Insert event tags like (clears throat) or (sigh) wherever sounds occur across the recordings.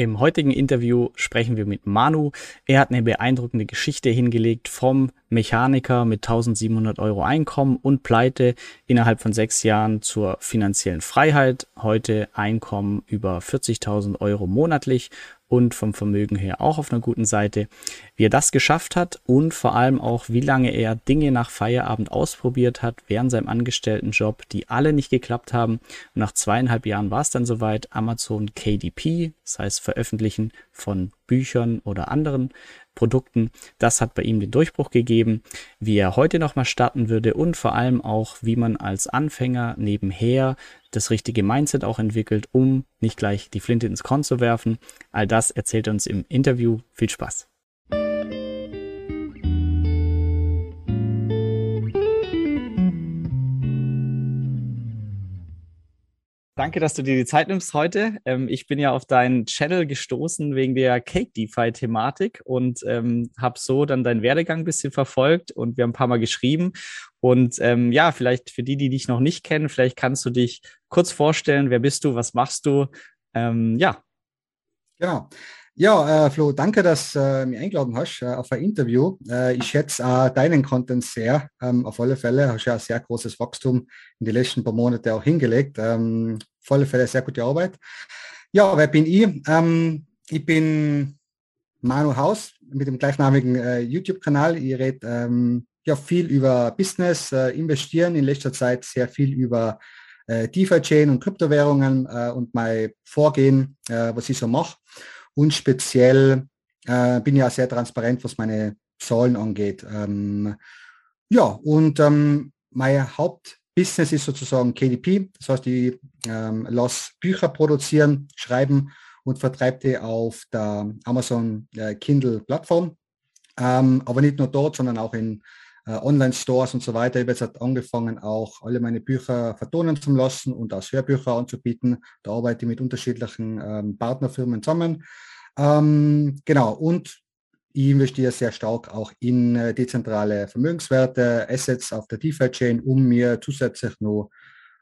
Im heutigen Interview sprechen wir mit Manu. Er hat eine beeindruckende Geschichte hingelegt vom Mechaniker mit 1700 Euro Einkommen und Pleite innerhalb von sechs Jahren zur finanziellen Freiheit. Heute Einkommen über 40.000 Euro monatlich und vom Vermögen her auch auf einer guten Seite. Wie er das geschafft hat und vor allem auch, wie lange er Dinge nach Feierabend ausprobiert hat während seinem Angestelltenjob, die alle nicht geklappt haben. Und nach zweieinhalb Jahren war es dann soweit. Amazon KDP, das heißt Veröffentlichen von Büchern oder anderen Produkten. Das hat bei ihm den Durchbruch gegeben, wie er heute nochmal starten würde und vor allem auch, wie man als Anfänger nebenher das richtige Mindset auch entwickelt, um nicht gleich die Flinte ins Korn zu werfen. All das erzählt er uns im Interview. Viel Spaß. Danke, dass du dir die Zeit nimmst heute. Ähm, ich bin ja auf deinen Channel gestoßen wegen der Cake DeFi-Thematik und ähm, habe so dann deinen Werdegang ein bisschen verfolgt und wir haben ein paar Mal geschrieben. Und ähm, ja, vielleicht für die, die dich noch nicht kennen, vielleicht kannst du dich kurz vorstellen. Wer bist du? Was machst du? Ähm, ja. Genau. Ja, äh, Flo, danke, dass du äh, mich eingeladen hast äh, auf ein Interview. Äh, ich schätze äh, deinen Content sehr. Ähm, auf alle Fälle hast du ja sehr großes Wachstum in den letzten paar Monaten auch hingelegt. Ähm, auf alle Fälle sehr gute Arbeit. Ja, wer bin ich? Ähm, ich bin Manu Haus mit dem gleichnamigen äh, YouTube-Kanal. Ich rede ähm, ja viel über Business, investieren, in letzter Zeit sehr viel über äh, DeFi-Chain und Kryptowährungen äh, und mein Vorgehen, was ich so mache. Und speziell äh, bin ja sehr transparent, was meine Zahlen angeht. Ähm, ja, und ähm, mein Hauptbusiness ist sozusagen KDP. Das heißt, ich ähm, lasse Bücher produzieren, schreiben und vertreibe die auf der Amazon äh, Kindle Plattform. Ähm, aber nicht nur dort, sondern auch in Online-Stores und so weiter. Ich habe jetzt angefangen, auch alle meine Bücher vertonen zu lassen und als Hörbücher anzubieten. Da arbeite ich mit unterschiedlichen ähm, Partnerfirmen zusammen. Ähm, genau, und ich investiere sehr stark auch in äh, dezentrale Vermögenswerte, Assets auf der DeFi-Chain, um mir zusätzlich noch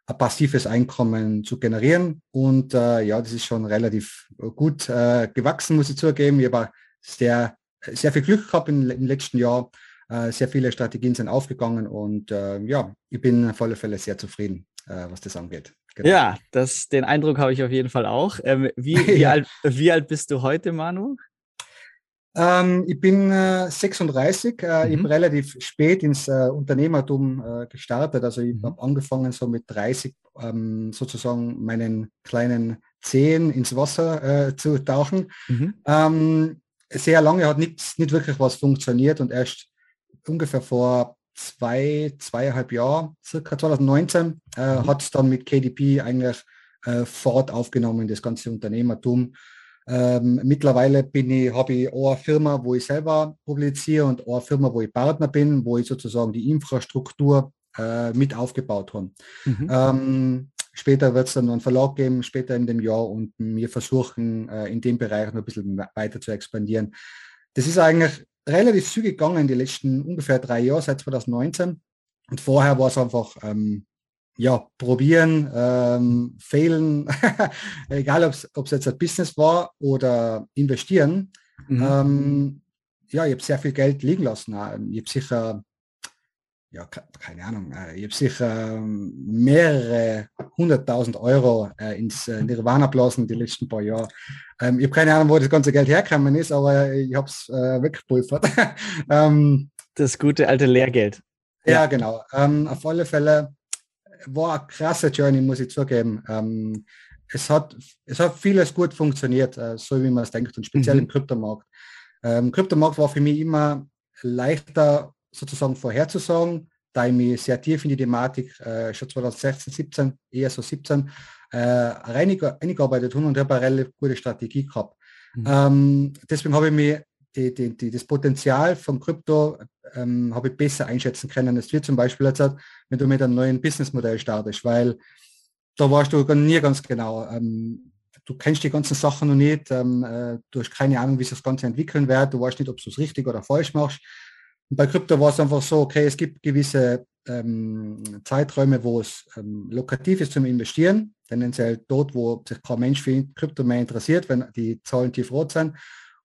ein passives Einkommen zu generieren. Und äh, ja, das ist schon relativ gut äh, gewachsen, muss ich zugeben. Ich habe sehr, sehr viel Glück gehabt im, im letzten Jahr äh, sehr viele Strategien sind aufgegangen und äh, ja, ich bin auf alle Fälle sehr zufrieden, äh, was das angeht. Genau. Ja, das, den Eindruck habe ich auf jeden Fall auch. Ähm, wie, (laughs) wie, ja. alt, wie alt bist du heute, Manu? Ähm, ich bin äh, 36. Äh, mhm. Ich habe relativ spät ins äh, Unternehmertum äh, gestartet. Also ich mhm. habe angefangen so mit 30 ähm, sozusagen meinen kleinen Zehen ins Wasser äh, zu tauchen. Mhm. Ähm, sehr lange hat nichts, nicht wirklich was funktioniert und erst ungefähr vor zwei, zweieinhalb Jahren, circa 2019, äh, mhm. hat es dann mit KDP eigentlich äh, Fahrt aufgenommen, das ganze Unternehmertum. Ähm, mittlerweile bin ich, habe ich eine Firma, wo ich selber publiziere und eine Firma, wo ich Partner bin, wo ich sozusagen die Infrastruktur äh, mit aufgebaut habe. Mhm. Ähm, später wird es dann noch einen Verlag geben, später in dem Jahr und wir versuchen äh, in dem Bereich noch ein bisschen weiter zu expandieren. Das ist eigentlich relativ zügig gegangen die letzten ungefähr drei Jahre, seit 2019. Und vorher war es einfach, ähm, ja, probieren, ähm, fehlen, (laughs) egal ob es jetzt ein Business war oder investieren. Mhm. Ähm, ja, ich habe sehr viel Geld liegen lassen. Ich habe sicher ja, keine Ahnung, äh, ich habe sicher ähm, mehrere hunderttausend Euro äh, ins äh, Nirvana blasen die letzten paar Jahre. Ähm, ich habe keine Ahnung, wo das ganze Geld hergekommen ist, aber ich habe es weggepulvert. (laughs) ähm, das gute alte Lehrgeld. Ja, genau. Auf alle Fälle war eine krasse Journey, muss ich zugeben. Es, hat, es hat vieles gut funktioniert, so wie man es denkt, und speziell mhm. im Kryptomarkt. Kryptomarkt war für mich immer leichter sozusagen vorherzusagen, da ich mich sehr tief in die Thematik äh, schon 2016, 17, eher so 17, äh, eingearbeitet habe und habe eine relativ gute Strategie gehabt. Mhm. Ähm, deswegen habe ich mir die, die, die, das Potenzial von Krypto ähm, habe ich besser einschätzen können. Es wird zum Beispiel jetzt, wenn du mit einem neuen Businessmodell startest, weil da warst du nie ganz genau. Ähm, du kennst die ganzen Sachen noch nicht, ähm, äh, du hast keine Ahnung, wie sich das Ganze entwickeln wird, du weißt nicht, ob du es richtig oder falsch machst. Und bei Krypto war es einfach so, okay, es gibt gewisse ähm, Zeiträume, wo es ähm, lukrativ ist zum Investieren, tendenziell dort, wo sich kein Mensch für Krypto mehr interessiert, wenn die Zahlen tief rot sind.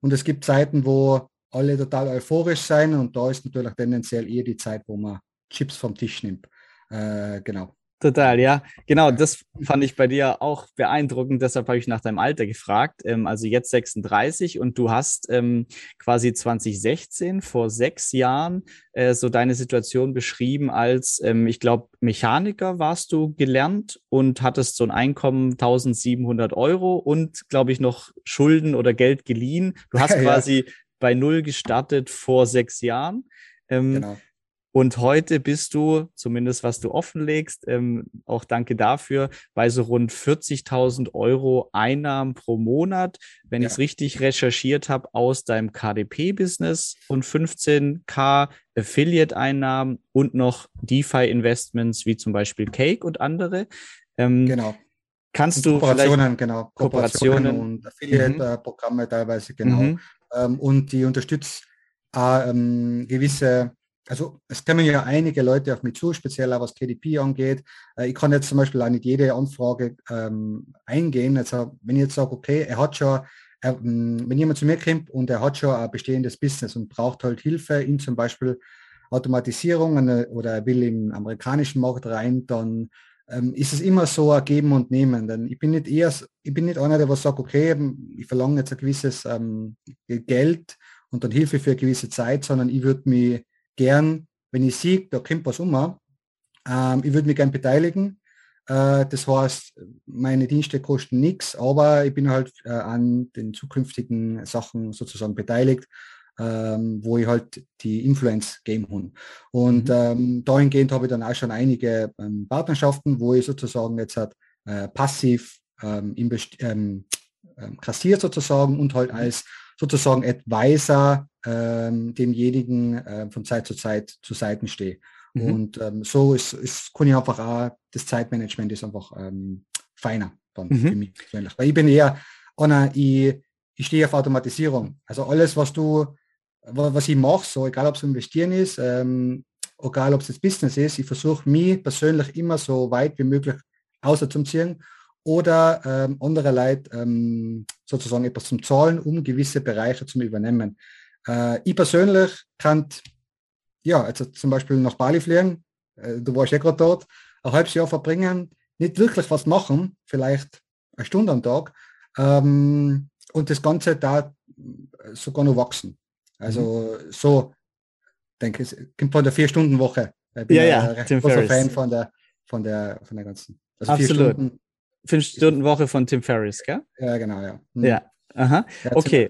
Und es gibt Zeiten, wo alle total euphorisch sein und da ist natürlich tendenziell eher die Zeit, wo man Chips vom Tisch nimmt. Äh, genau. Total, ja. Genau, das fand ich bei dir auch beeindruckend. Deshalb habe ich nach deinem Alter gefragt. Ähm, also jetzt 36 und du hast ähm, quasi 2016, vor sechs Jahren, äh, so deine Situation beschrieben als, ähm, ich glaube, Mechaniker warst du gelernt und hattest so ein Einkommen 1700 Euro und, glaube ich, noch Schulden oder Geld geliehen. Du hast (laughs) quasi ja. bei Null gestartet vor sechs Jahren. Ähm, genau. Und heute bist du, zumindest was du offenlegst, ähm, auch danke dafür, bei so rund 40.000 Euro Einnahmen pro Monat, wenn ja. ich es richtig recherchiert habe, aus deinem KDP-Business und 15k Affiliate-Einnahmen und noch DeFi-Investments wie zum Beispiel Cake und andere. Ähm, genau. Kannst du Kooperationen, genau. Kooperationen, Kooperationen und Affiliate-Programme mhm. teilweise, genau. Mhm. Ähm, und die unterstützt äh, ähm, gewisse also es kommen ja einige Leute auf mich zu, speziell auch was KDP angeht. Äh, ich kann jetzt zum Beispiel auch nicht jede Anfrage ähm, eingehen. Also wenn ich jetzt sage, okay, er hat schon, er, mm, wenn jemand zu mir kommt und er hat schon ein bestehendes Business und braucht halt Hilfe in zum Beispiel Automatisierung oder er will im amerikanischen Markt rein, dann ähm, ist es immer so ein Geben und Nehmen. Denn ich bin nicht eher, ich bin nicht einer, der was sagt, okay, ich verlange jetzt ein gewisses ähm, Geld und dann Hilfe für eine gewisse Zeit, sondern ich würde mich gern, wenn ich sehe, da kommt was um, ähm, ich würde mich gern beteiligen. Äh, das heißt, meine Dienste kosten nichts, aber ich bin halt äh, an den zukünftigen Sachen sozusagen beteiligt, ähm, wo ich halt die Influence game habe. Und mhm. ähm, dahingehend habe ich dann auch schon einige ähm, Partnerschaften, wo ich sozusagen jetzt halt, äh, passiv ähm, ähm, ähm, kassiert sozusagen und halt mhm. als sozusagen Advisor ähm, demjenigen äh, von Zeit zu Zeit zu Seiten stehe. Mhm. Und ähm, so ist, ist, kann ich einfach auch, das Zeitmanagement ist einfach ähm, feiner dann mhm. für mich persönlich. Weil ich bin eher einer, ich, ich stehe auf Automatisierung. Also alles, was du, was ich mache, so egal ob es investieren ist, ähm, egal ob es das Business ist, ich versuche mich persönlich immer so weit wie möglich außer zum Ziehen oder ähm, andere Leute ähm, sozusagen etwas zum Zahlen, um gewisse Bereiche zu übernehmen. Äh, ich persönlich kann ja, also zum Beispiel nach Bali fliegen, äh, du warst ja gerade dort, ein halbes Jahr verbringen, nicht wirklich was machen, vielleicht eine Stunde am Tag ähm, und das Ganze da sogar noch wachsen. Also mhm. so, denke ich, kommt von der Vier-Stunden-Woche. Ich bin ja, ja, ein recht großer Fan von der, von der, von der ganzen. Also Absolut. Vier Stunden, Fünf-Stunden-Woche von Tim Ferriss, gell? Ja, genau, ja. Hm. Ja, aha. Okay.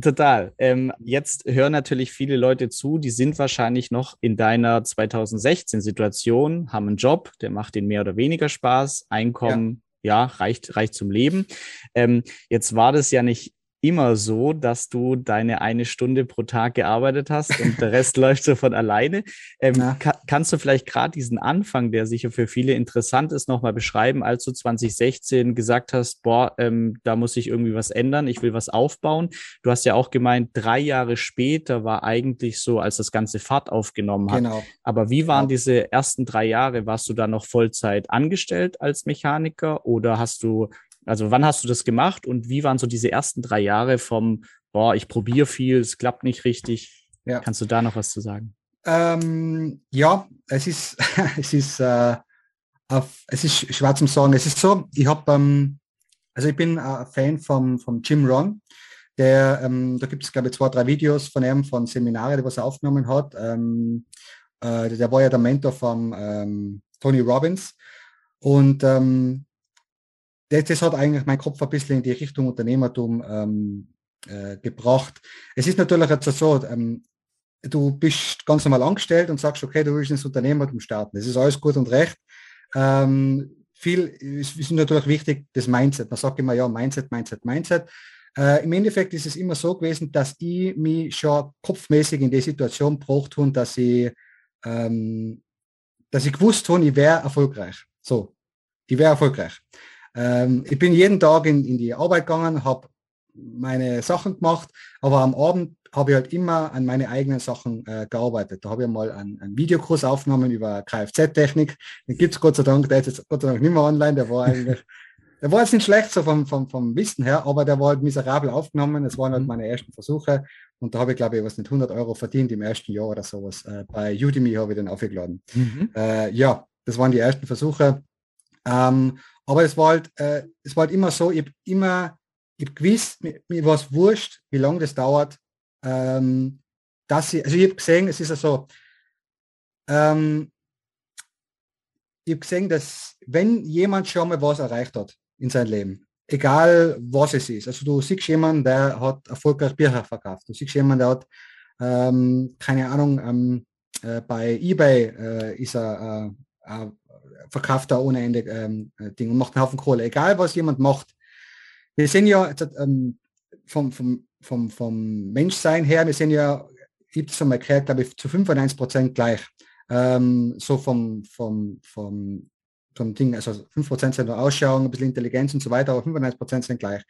Total. Ähm, jetzt hören natürlich viele Leute zu, die sind wahrscheinlich noch in deiner 2016-Situation, haben einen Job, der macht ihnen mehr oder weniger Spaß, Einkommen, ja, ja reicht, reicht zum Leben. Ähm, jetzt war das ja nicht immer so, dass du deine eine Stunde pro Tag gearbeitet hast und der Rest (laughs) läuft so von alleine. Ähm, ja. ka kannst du vielleicht gerade diesen Anfang, der sicher für viele interessant ist, nochmal beschreiben, als du 2016 gesagt hast, boah, ähm, da muss ich irgendwie was ändern, ich will was aufbauen. Du hast ja auch gemeint, drei Jahre später war eigentlich so, als das ganze Fahrt aufgenommen hat. Genau. Aber wie waren genau. diese ersten drei Jahre? Warst du da noch Vollzeit angestellt als Mechaniker oder hast du also wann hast du das gemacht und wie waren so diese ersten drei Jahre vom, boah, ich probiere viel, es klappt nicht richtig? Ja. Kannst du da noch was zu sagen? Ähm, ja, es ist, (laughs) es ist, äh, auf, es ist schwer zum sagen. Es ist so, ich habe, ähm, also ich bin ein Fan vom, vom Jim Ron. Der, ähm, da gibt es, glaube ich, zwei, drei Videos von ihm, von Seminare, die was er aufgenommen hat. Ähm, äh, der war ja der Mentor von ähm, Tony Robbins. Und ähm, das, das, hat eigentlich mein Kopf ein bisschen in die Richtung Unternehmertum ähm, äh, gebracht. Es ist natürlich jetzt so, ähm, du bist ganz normal angestellt und sagst, okay, du willst ins Unternehmertum starten. Das ist alles gut und recht. Ähm, viel ist, ist, natürlich wichtig, das Mindset. Man sagt immer, ja, Mindset, Mindset, Mindset. Äh, Im Endeffekt ist es immer so gewesen, dass ich mich schon kopfmäßig in die Situation gebracht habe, dass ich, ähm, dass ich gewusst habe, ich wäre erfolgreich. So, ich wäre erfolgreich. Ähm, ich bin jeden Tag in, in die Arbeit gegangen, habe meine Sachen gemacht, aber am Abend habe ich halt immer an meine eigenen Sachen äh, gearbeitet. Da habe ich mal einen, einen Videokurs aufgenommen über Kfz-Technik. Den gibt es Gott sei Dank, der ist jetzt Gott sei Dank nicht mehr online, der war eigentlich, der war jetzt nicht schlecht so vom, vom, vom Wissen her, aber der war halt miserabel aufgenommen. Das waren halt mhm. meine ersten Versuche und da habe ich glaube ich was nicht 100 Euro verdient im ersten Jahr oder sowas. Äh, bei Udemy habe ich den aufgeladen. Mhm. Äh, ja, das waren die ersten Versuche. Ähm, aber es war halt, äh, es war halt immer so, ich habe immer, ich hab mir, mir war es wurscht, wie lange das dauert, ähm, dass ich, also ich habe gesehen, es ist ja so, ähm, ich habe gesehen, dass wenn jemand schon mal was erreicht hat in seinem Leben, egal was es ist, also du siehst jemanden, der hat erfolgreich Bücher verkauft, du siehst jemanden, der hat, ähm, keine Ahnung, ähm, äh, bei eBay äh, ist er äh, verkauft er ohne Ende ähm, äh, Ding und macht einen Haufen Kohle, egal was jemand macht. Wir sind ja ähm, vom, vom vom, vom Menschsein her, wir sind ja, gibt es einmal erklärt, glaube ich, zu 95 Prozent gleich. Ähm, so vom, vom, vom, vom Ding, also 5 Prozent sind nur Ausschauung, ein bisschen Intelligenz und so weiter, aber 95 Prozent sind gleich.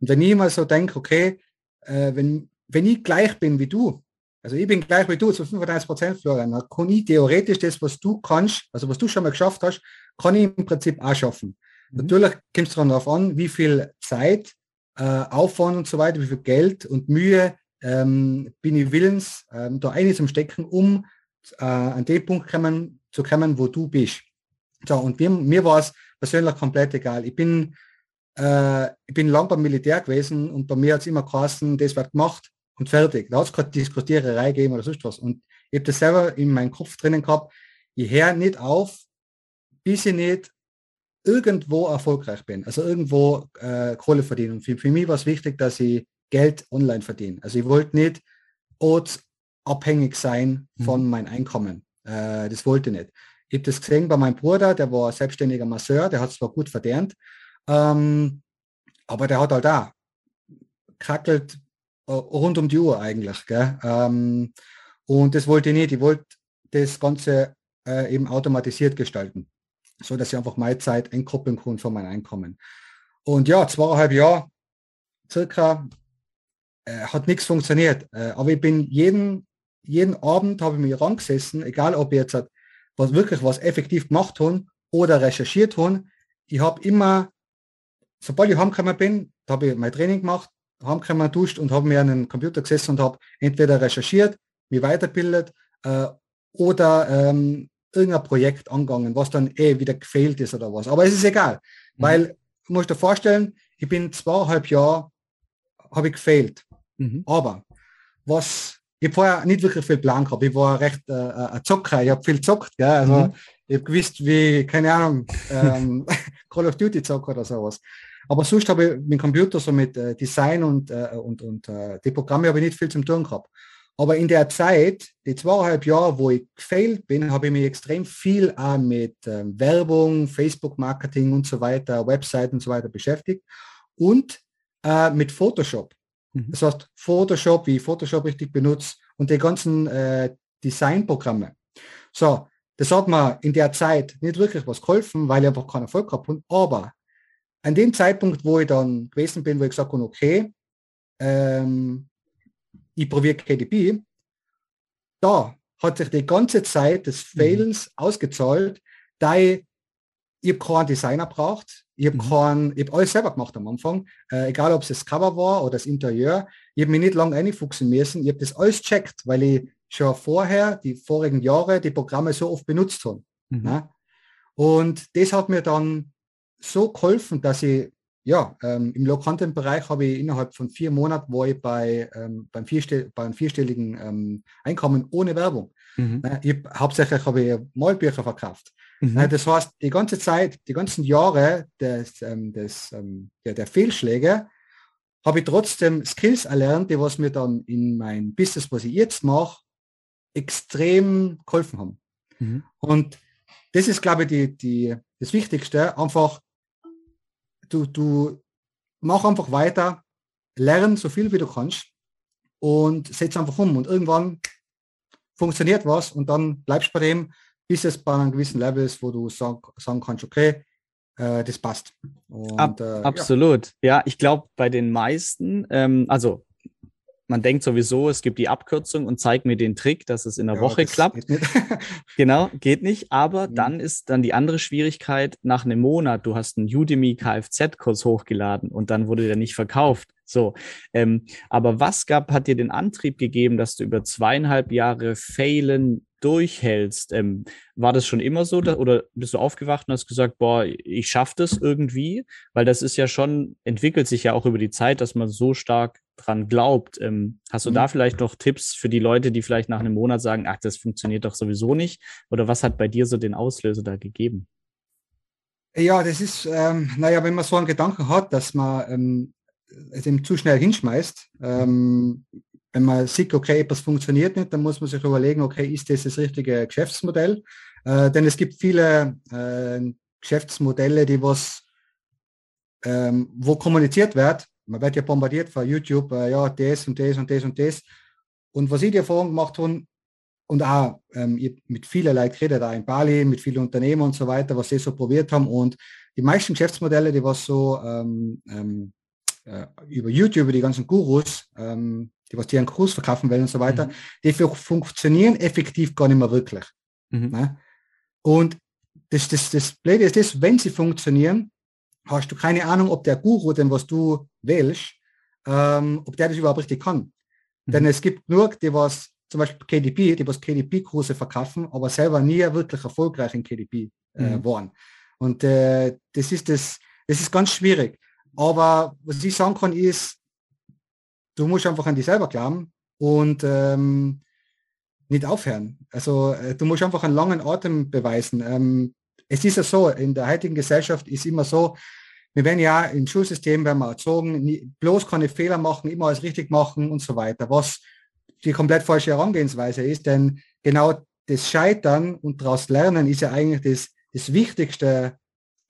Und wenn ich mal so denke, okay, äh, wenn, wenn ich gleich bin wie du, also ich bin gleich wie du, zu 35 Prozent, Florian, dann kann ich theoretisch das, was du kannst, also was du schon mal geschafft hast, kann ich im Prinzip auch schaffen. Mhm. Natürlich kommt es darauf an, wie viel Zeit äh, Aufwand und so weiter, wie viel Geld und Mühe ähm, bin ich willens, ähm, da einiges zum Stecken, um äh, an den Punkt kommen, zu kommen, wo du bist. So, und mir, mir war es persönlich komplett egal. Ich bin, äh, ich bin lang beim Militär gewesen und bei mir hat es immer geheißen, das wird gemacht und fertig. Da hat es keine Diskutiererei gegeben oder sonst was. Und ich habe das selber in meinem Kopf drinnen gehabt, ich höre nicht auf, bis ich nicht irgendwo erfolgreich bin, also irgendwo äh, Kohle verdienen. Und für, für mich war es wichtig, dass ich Geld online verdiene. Also ich wollte nicht ortsabhängig sein von mhm. meinem Einkommen. Äh, das wollte ich nicht. Ich habe das gesehen bei meinem Bruder, der war selbstständiger Masseur, der hat zwar gut verdient, ähm, aber der hat halt da krackelt rund um die Uhr eigentlich. Ähm, und das wollte ich nicht. Ich wollte das Ganze äh, eben automatisiert gestalten so dass ich einfach meine Zeit entkoppeln kann von meinem Einkommen. Und ja, zweieinhalb Jahre circa äh, hat nichts funktioniert. Äh, aber ich bin jeden, jeden Abend habe ich mich rangesessen, egal ob ich jetzt hat, was wirklich was effektiv gemacht habe oder recherchiert habe. Ich habe immer, sobald ich heimgekommen bin, habe ich mein Training gemacht, heimgekommen, duscht und habe mir an den Computer gesessen und habe entweder recherchiert, mich weiterbildet äh, oder ähm, irgendein Projekt angegangen, was dann eh wieder gefehlt ist oder was. Aber es ist egal, mhm. weil du musst dir vorstellen, ich bin zweieinhalb Jahre, habe ich gefehlt. Mhm. Aber was, ich habe vorher nicht wirklich viel Plan gehabt. Ich war recht äh, äh ein Zocker, ich habe viel zockt. Gell? Also mhm. ich habe gewusst, wie, keine Ahnung, ähm, (laughs) Call of Duty zocker oder sowas. Aber sonst habe ich mit Computer so mit äh, Design und, äh, und, und äh, die Programme habe ich nicht viel zum tun gehabt. Aber in der Zeit, die zweieinhalb Jahre, wo ich gefailt bin, habe ich mich extrem viel auch mit ähm, Werbung, Facebook-Marketing und so weiter, Webseiten und so weiter beschäftigt und äh, mit Photoshop. Mhm. Das heißt, Photoshop, wie Photoshop richtig benutzt und die ganzen äh, Designprogramme. So, das hat mir in der Zeit nicht wirklich was geholfen, weil ich einfach keinen Erfolg gehabt habe. Aber an dem Zeitpunkt, wo ich dann gewesen bin, wo ich gesagt habe, okay, ähm, ich probiere KDP, da hat sich die ganze Zeit des. Failens mhm. ausgezahlt, da ich, ich habe keinen Designer braucht, ich habe mhm. keinen, ich habe alles selber gemacht am Anfang, äh, egal ob es das Cover war oder das Interieur, ich habe mich nicht lange einfuchsen müssen, ich habe das alles checkt, weil ich schon vorher, die vorigen Jahre, die Programme so oft benutzt habe. Mhm. Ne? Und das hat mir dann so geholfen, dass ich ja, ähm, im Low-Content-Bereich habe ich innerhalb von vier Monaten war ich bei, ähm, beim, vierstell beim vierstelligen ähm, Einkommen ohne Werbung. Mhm. Äh, ich, hauptsächlich habe ich Malbücher verkauft. Mhm. Äh, das heißt, die ganze Zeit, die ganzen Jahre des, ähm, des, ähm, der, der Fehlschläge, habe ich trotzdem Skills erlernt, die was mir dann in mein Business, was ich jetzt mache, extrem geholfen haben. Mhm. Und das ist, glaube ich, die, die, das Wichtigste, einfach du, du mach einfach weiter, lern so viel wie du kannst und setz einfach um und irgendwann funktioniert was und dann bleibst bei dem, bis es bei einem gewissen Level ist, wo du sag, sagen kannst, okay, äh, das passt. Und, Ab, äh, absolut. Ja, ja ich glaube, bei den meisten, ähm, also man denkt sowieso, es gibt die Abkürzung und zeigt mir den Trick, dass es in der ja, Woche klappt. Geht (laughs) genau, geht nicht. Aber mhm. dann ist dann die andere Schwierigkeit nach einem Monat. Du hast einen Udemy Kfz-Kurs hochgeladen und dann wurde der nicht verkauft. So, ähm, aber was gab, hat dir den Antrieb gegeben, dass du über zweieinhalb Jahre failen durchhältst? Ähm, war das schon immer so dass, oder bist du aufgewacht und hast gesagt, boah, ich schaffe das irgendwie? Weil das ist ja schon, entwickelt sich ja auch über die Zeit, dass man so stark dran glaubt. Ähm, hast du mhm. da vielleicht noch Tipps für die Leute, die vielleicht nach einem Monat sagen, ach, das funktioniert doch sowieso nicht? Oder was hat bei dir so den Auslöser da gegeben? Ja, das ist, ähm, naja, wenn man so einen Gedanken hat, dass man ähm, es eben zu schnell hinschmeißt, ähm, wenn man sieht, okay, etwas funktioniert nicht, dann muss man sich überlegen, okay, ist das das richtige Geschäftsmodell? Äh, denn es gibt viele äh, Geschäftsmodelle, die was, ähm, wo kommuniziert wird, man wird ja bombardiert von YouTube, äh, ja, das und das und das und das. Und was ich die Erfahrung gemacht habe, und auch ähm, mit vielen Leuten geredet, auch in Bali, mit vielen Unternehmen und so weiter, was sie so probiert haben. Und die meisten Geschäftsmodelle, die was so ähm, ähm, äh, über YouTube, über die ganzen Gurus, ähm, die was die einen Kurs verkaufen wollen und so weiter, mhm. die funktionieren effektiv gar nicht mehr wirklich. Mhm. Ne? Und das, das, das Blöde ist das, wenn sie funktionieren, hast du keine Ahnung, ob der Guru, den was du wählst, ähm, ob der das überhaupt richtig kann. Mhm. Denn es gibt nur die, was zum Beispiel KDP, die was KDP-Kurse verkaufen, aber selber nie wirklich erfolgreich in KDP äh, mhm. waren. Und äh, das ist das, das ist ganz schwierig. Aber was ich sagen kann, ist, du musst einfach an dich selber glauben und ähm, nicht aufhören. Also äh, du musst einfach einen langen Atem beweisen. Ähm, es ist ja so, in der heutigen Gesellschaft ist immer so, wir werden ja im Schulsystem werden wir erzogen, nie, bloß keine Fehler machen, immer alles richtig machen und so weiter, was die komplett falsche Herangehensweise ist, denn genau das Scheitern und daraus lernen ist ja eigentlich das, das Wichtigste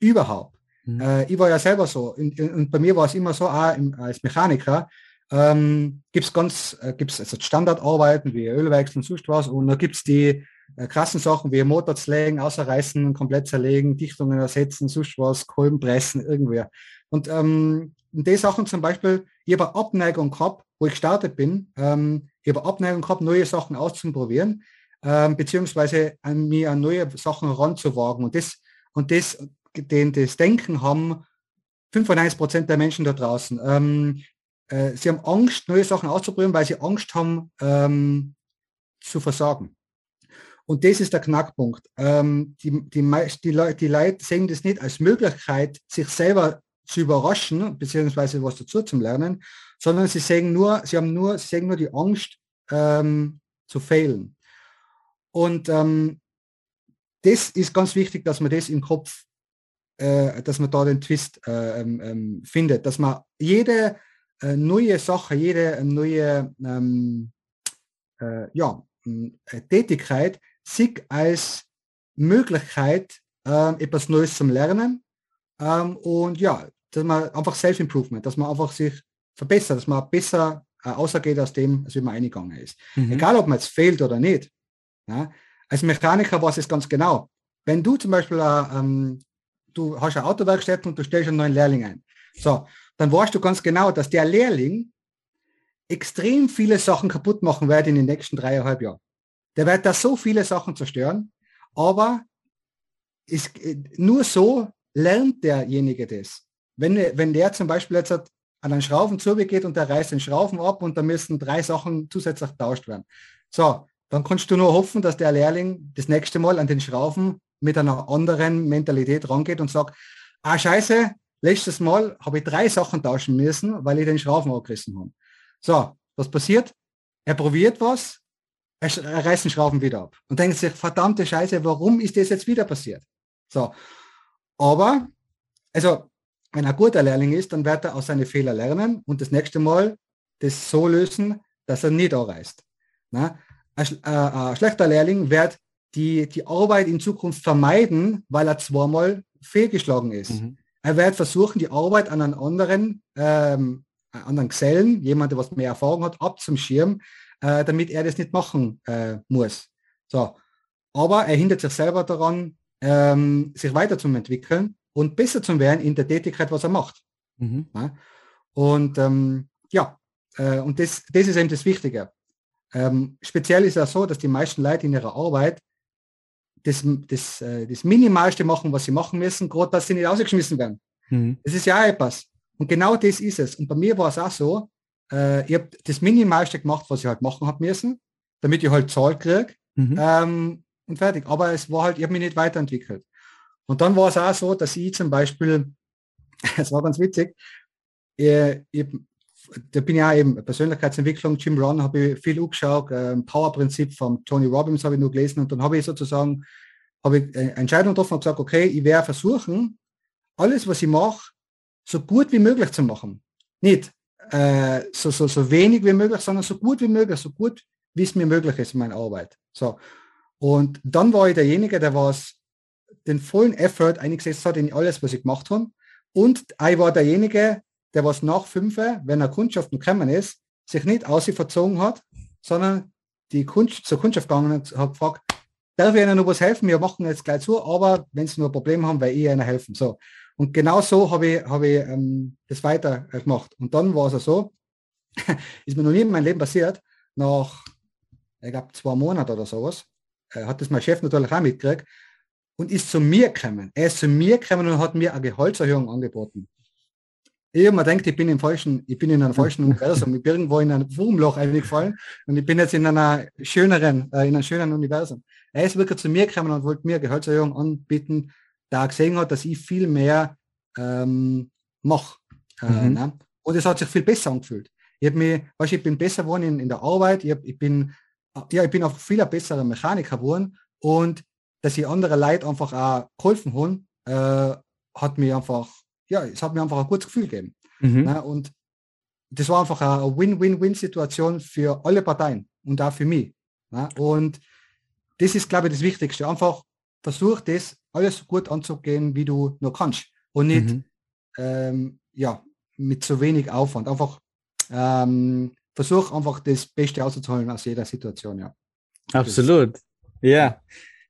überhaupt. Mhm. Äh, ich war ja selber so und, und, bei mir war es immer so, auch im, als Mechaniker, ähm, gibt es ganz, äh, gibt's also Standardarbeiten wie Ölwechsel und sonst was und da gibt es die krassen Sachen wie Motor zerlegen, außerreißen, komplett zerlegen, Dichtungen ersetzen, sonst was, Kolben pressen, irgendwer. Und ähm, die Sachen zum Beispiel, ich habe Abneigung gehabt, wo ich gestartet bin, ähm, ich habe Abneigung gehabt, neue Sachen auszuprobieren, ähm, beziehungsweise an mir an neue Sachen ranzuwagen. Und das, und das, den, das Denken haben 95 Prozent der Menschen da draußen. Ähm, äh, sie haben Angst, neue Sachen auszuprobieren, weil sie Angst haben, ähm, zu versagen. Und das ist der Knackpunkt. Ähm, die, die, die, Leute, die Leute sehen das nicht als Möglichkeit, sich selber zu überraschen, beziehungsweise was dazu zu lernen, sondern sie sehen nur, sie haben nur, sie sehen nur die Angst ähm, zu fehlen. Und ähm, das ist ganz wichtig, dass man das im Kopf, äh, dass man da den Twist äh, ähm, ähm findet, dass man jede äh, neue Sache, jede neue ähm, äh, ja, äh, Tätigkeit sich als Möglichkeit, ähm, etwas Neues zum Lernen ähm, und ja, dass man einfach Self-Improvement, dass man einfach sich verbessert, dass man besser äh, außergeht aus dem, als wie man eingegangen ist. Mhm. Egal, ob man jetzt fehlt oder nicht. Ja? Als Mechaniker weiß es ganz genau. Wenn du zum Beispiel, äh, ähm, du hast eine Autowerkstatt und du stellst einen neuen Lehrling ein. So, dann weißt du ganz genau, dass der Lehrling extrem viele Sachen kaputt machen wird in den nächsten dreieinhalb Jahren. Der wird da so viele Sachen zerstören, aber ist, nur so lernt derjenige das. Wenn, wenn der zum Beispiel jetzt an einen Schrauben zugeht und der reißt den Schrauben ab und da müssen drei Sachen zusätzlich getauscht werden. So, dann kannst du nur hoffen, dass der Lehrling das nächste Mal an den Schrauben mit einer anderen Mentalität rangeht und sagt, ah scheiße, letztes Mal habe ich drei Sachen tauschen müssen, weil ich den Schrauben abgerissen habe. So, was passiert? Er probiert was, er reißt den Schrauben wieder ab und denkt sich, verdammte Scheiße, warum ist das jetzt wieder passiert? So, aber, also, wenn er guter Lehrling ist, dann wird er aus seinen Fehlern lernen und das nächste Mal das so lösen, dass er nicht anreißt. Na? Ein, äh, ein schlechter Lehrling wird die, die Arbeit in Zukunft vermeiden, weil er zweimal fehlgeschlagen ist. Mhm. Er wird versuchen, die Arbeit an einen anderen, ähm, anderen Gesellen, jemand, der was mehr Erfahrung hat, abzuschirmen, äh, damit er das nicht machen äh, muss. So. Aber er hindert sich selber daran, ähm, sich weiterzuentwickeln und besser zu werden in der Tätigkeit, was er macht. Mhm. Ja? Und ähm, ja, äh, und das, das ist eben das Wichtige. Ähm, speziell ist es so, dass die meisten Leute in ihrer Arbeit das, das, äh, das Minimalste machen, was sie machen müssen, gerade dass sie nicht ausgeschmissen werden. Mhm. Das ist ja etwas. Und genau das ist es. Und bei mir war es auch so, äh, ich habe das Minimalste gemacht, was ich halt machen habe müssen, damit ich halt Zahl kriege. Mhm. Ähm, und fertig. Aber es war halt, ich habe mich nicht weiterentwickelt. Und dann war es auch so, dass ich zum Beispiel, (laughs) es war ganz witzig, ich, ich, da bin ich auch eben Persönlichkeitsentwicklung, Jim Ron habe ich viel angeschaut, äh, Power-Prinzip von Tony Robbins habe ich nur gelesen und dann habe ich sozusagen habe ich eine Entscheidung getroffen und gesagt, okay, ich werde versuchen, alles, was ich mache, so gut wie möglich zu machen. Nicht äh, so, so, so wenig wie möglich, sondern so gut wie möglich, so gut wie es mir möglich ist in meiner Arbeit. So. Und dann war ich derjenige, der was den vollen Effort eingesetzt hat in alles, was ich gemacht habe. Und ich war derjenige, der was nach fünf, wenn er Kundschaften gekommen ist, sich nicht aus verzogen hat, sondern die Kunst, zur Kundschaft gegangen und hat gefragt, darf ich Ihnen noch was helfen? Wir machen jetzt gleich zu, aber wenn Sie nur ein Problem haben, weil ich Ihnen helfen. So. Und genau so habe ich, habe ich ähm, das weiter gemacht. Und dann war es so, (laughs) ist mir noch nie in meinem Leben passiert, nach, ich glaube, zwei Monaten oder sowas, äh, hat das mein Chef natürlich auch mitgekriegt und ist zu mir gekommen. Er ist zu mir gekommen und hat mir eine Gehaltserhöhung angeboten. Ich habe mir gedacht, ich bin im falschen, ich bin in einem falschen (laughs) Universum. Ich bin irgendwo in ein Wurmloch eingefallen und ich bin jetzt in einer schöneren, äh, in einem schönen Universum. Er ist wirklich zu mir gekommen und wollte mir Gehaltserhöhung anbieten, da gesehen hat, dass ich viel mehr ähm, mache. Äh, mhm. ne? Und es hat sich viel besser angefühlt. Ich, mich, weißt, ich bin besser geworden in, in der Arbeit, ich, hab, ich, bin, ja, ich bin auch viel besserer Mechaniker geworden und dass ich andere Leute einfach auch geholfen haben, äh, hat mir einfach, ja, es hat mir einfach ein gutes Gefühl gegeben. Mhm. Ne? Und das war einfach eine Win-Win-Win-Situation für alle Parteien und auch für mich. Ne? Und das ist, glaube ich, das Wichtigste. Einfach versuch das alles so gut anzugehen, wie du nur kannst. Und nicht mhm. ähm, ja, mit so wenig Aufwand. Einfach ähm, versuch einfach das Beste auszuholen aus jeder Situation, ja. Absolut. Ja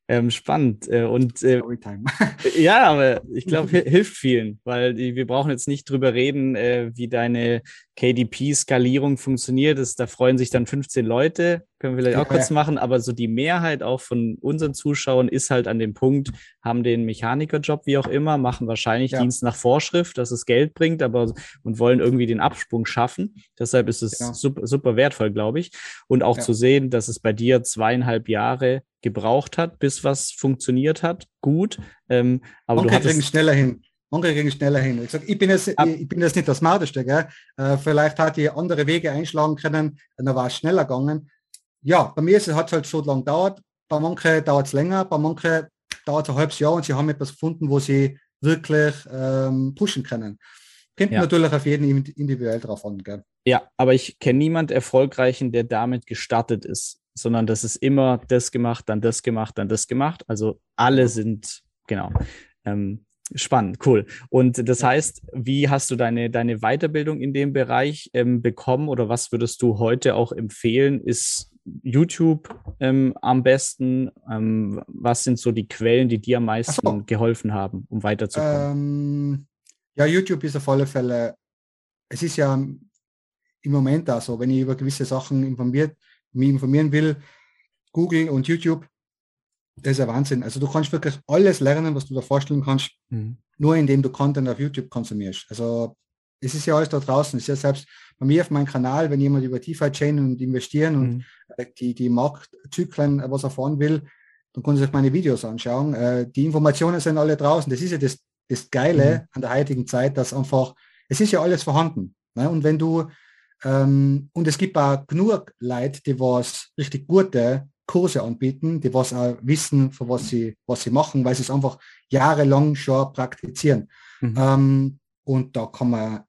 ähm, spannend. Äh, und äh, (laughs) ja, aber ich glaube, (laughs) hilft vielen, weil die, wir brauchen jetzt nicht drüber reden, äh, wie deine KDP-Skalierung funktioniert. Das, da freuen sich dann 15 Leute, können wir vielleicht auch kurz machen, aber so die Mehrheit auch von unseren Zuschauern ist halt an dem Punkt, haben den Mechanikerjob, wie auch immer, machen wahrscheinlich ja. Dienst nach Vorschrift, dass es Geld bringt, aber und wollen irgendwie den Absprung schaffen. Deshalb ist es genau. super, super wertvoll, glaube ich. Und auch ja. zu sehen, dass es bei dir zweieinhalb Jahre gebraucht hat, bis was funktioniert hat, gut. Ähm, aber Manche du kriegen schneller hin. Manche kriegen schneller hin. Ich, sag, ich, bin jetzt, ich bin jetzt nicht das Smarteste. Gell? Äh, vielleicht hat ich andere Wege einschlagen können, dann war es schneller gegangen. Ja, bei mir hat es halt so lange gedauert. Bei manchen dauert es länger, bei manchen dauert es ein halbes Jahr und sie haben etwas gefunden, wo sie wirklich ähm, pushen können. Kommt ja. natürlich auf jeden individuell drauf an. Gell? Ja, aber ich kenne niemand Erfolgreichen, der damit gestartet ist sondern das ist immer das gemacht, dann das gemacht, dann das gemacht. Also alle sind, genau. Ähm, spannend, cool. Und das heißt, wie hast du deine, deine Weiterbildung in dem Bereich ähm, bekommen oder was würdest du heute auch empfehlen? Ist YouTube ähm, am besten? Ähm, was sind so die Quellen, die dir am meisten so. geholfen haben, um weiterzukommen? Ähm, ja, YouTube ist auf alle Fälle, es ist ja im Moment auch so, wenn ich über gewisse Sachen informiert mich informieren will, Google und YouTube, das ist ein Wahnsinn. Also du kannst wirklich alles lernen, was du dir vorstellen kannst, mhm. nur indem du Content auf YouTube konsumierst. Also es ist ja alles da draußen. Es ist ja selbst bei mir auf meinem Kanal, wenn jemand über DeFi-Chain und investieren mhm. und äh, die, die Marktzyklen was erfahren will, dann kann sich meine Videos anschauen. Äh, die Informationen sind alle draußen. Das ist ja das, das Geile mhm. an der heutigen Zeit, dass einfach, es ist ja alles vorhanden. Ne? Und wenn du ähm, und es gibt auch genug Leute, die was richtig gute Kurse anbieten, die was auch wissen, für was sie, was sie machen, weil sie es einfach jahrelang schon praktizieren. Mhm. Ähm, und da kann man,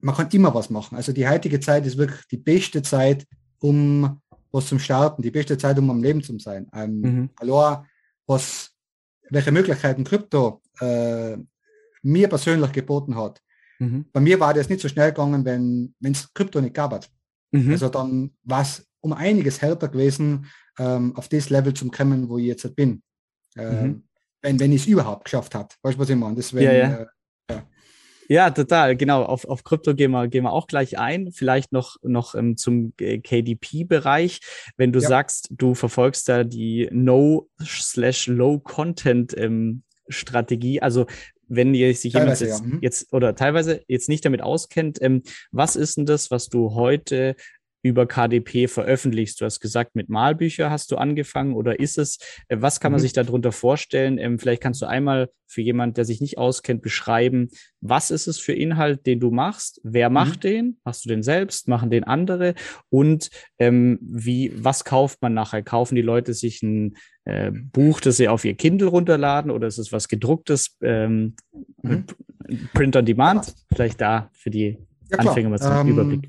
man kann immer was machen. Also die heutige Zeit ist wirklich die beste Zeit, um was zum Starten, die beste Zeit, um am Leben zu sein. Ähm, mhm. Also was, welche Möglichkeiten Krypto äh, mir persönlich geboten hat, Mhm. Bei mir war das nicht so schnell gegangen, wenn es Krypto nicht gab. Mhm. Also dann war es um einiges härter gewesen, ähm, auf das Level zu kommen, wo ich jetzt bin. Ähm, mhm. wenn, wenn ich es überhaupt geschafft habe. Weißt du, was ich meine? Das wenn, ja, ja. Äh, ja. Ja, total, genau. Auf, auf Krypto gehen wir, gehen wir auch gleich ein. Vielleicht noch, noch ähm, zum KDP-Bereich. Wenn du sagst, du verfolgst da die No-Low-Content-Strategie, ähm, also wenn ihr sich jemand jetzt, ja. Mhm. jetzt, oder teilweise jetzt nicht damit auskennt, ähm, was ist denn das, was du heute über KDP veröffentlichst. Du hast gesagt, mit Malbücher hast du angefangen oder ist es? Äh, was kann man mhm. sich darunter vorstellen? Ähm, vielleicht kannst du einmal für jemand, der sich nicht auskennt, beschreiben, was ist es für Inhalt, den du machst? Wer mhm. macht den? Machst du den selbst? Machen den andere? Und ähm, wie, was kauft man nachher? Kaufen die Leute sich ein äh, Buch, das sie auf ihr Kindle runterladen oder ist es was gedrucktes? Ähm, mhm. Print on Demand? Vielleicht da für die ja, Anfänger mal zum ähm, Überblick.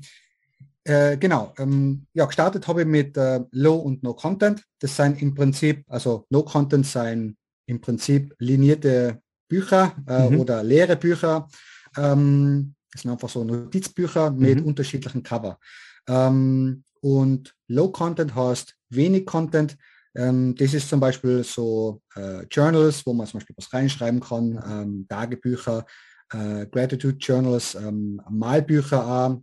Äh, genau, ähm, ja, gestartet habe ich mit äh, Low und No Content. Das sind im Prinzip, also No Content sind im Prinzip linierte Bücher äh, mhm. oder leere Bücher. Ähm, das sind einfach so Notizbücher mit mhm. unterschiedlichen Cover. Ähm, und Low Content heißt wenig Content. Ähm, das ist zum Beispiel so äh, Journals, wo man zum Beispiel was reinschreiben kann, ähm, Tagebücher, äh, Gratitude Journals, ähm, Malbücher auch,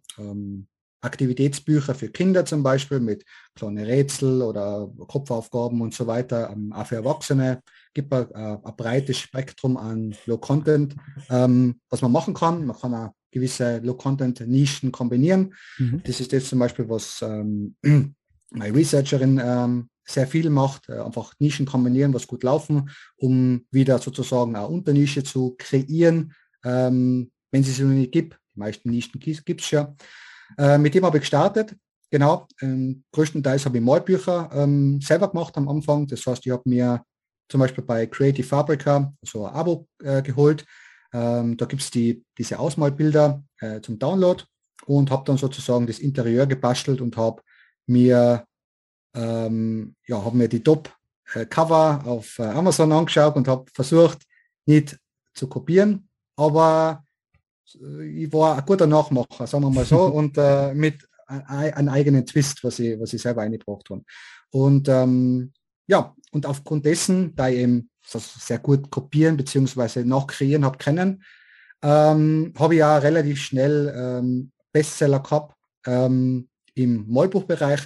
Aktivitätsbücher für Kinder zum Beispiel mit kleinen Rätsel oder Kopfaufgaben und so weiter. Auch für Erwachsene gibt es ein, ein, breites Spektrum an Low-Content, ähm, was man machen kann. Man kann auch gewisse Low-Content-Nischen kombinieren. Mhm. Das ist jetzt zum Beispiel, was ähm, (clears throat) meine Researcherin ähm, sehr viel macht, äh, einfach Nischen kombinieren, was gut laufen, um wieder sozusagen eine Unternische zu kreieren, ähm, wenn es sie noch nicht gibt. Die meisten Nischen gibt es ja. Äh, mit dem habe ich gestartet. Genau, ähm, größtenteils habe ich Malbücher ähm, selber gemacht am Anfang. Das heißt, ich habe mir zum Beispiel bei Creative Fabrica so ein Abo äh, geholt. Ähm, da gibt es die, diese Ausmalbilder äh, zum Download und habe dann sozusagen das Interieur gebastelt und habe mir, ähm, ja, habe mir die Top-Cover auf äh, Amazon angeschaut und habe versucht, nicht zu kopieren, aber ich war ein guter Nachmacher, sagen wir mal so, (laughs) und äh, mit einem eigenen Twist, was ich, was ich selber eingebracht habe. Und ähm, ja, und aufgrund dessen, da ich eben das sehr gut kopieren bzw. nachkreieren habe können, ähm, habe ich ja relativ schnell ähm, Bestseller gehabt ähm, im Malbuchbereich.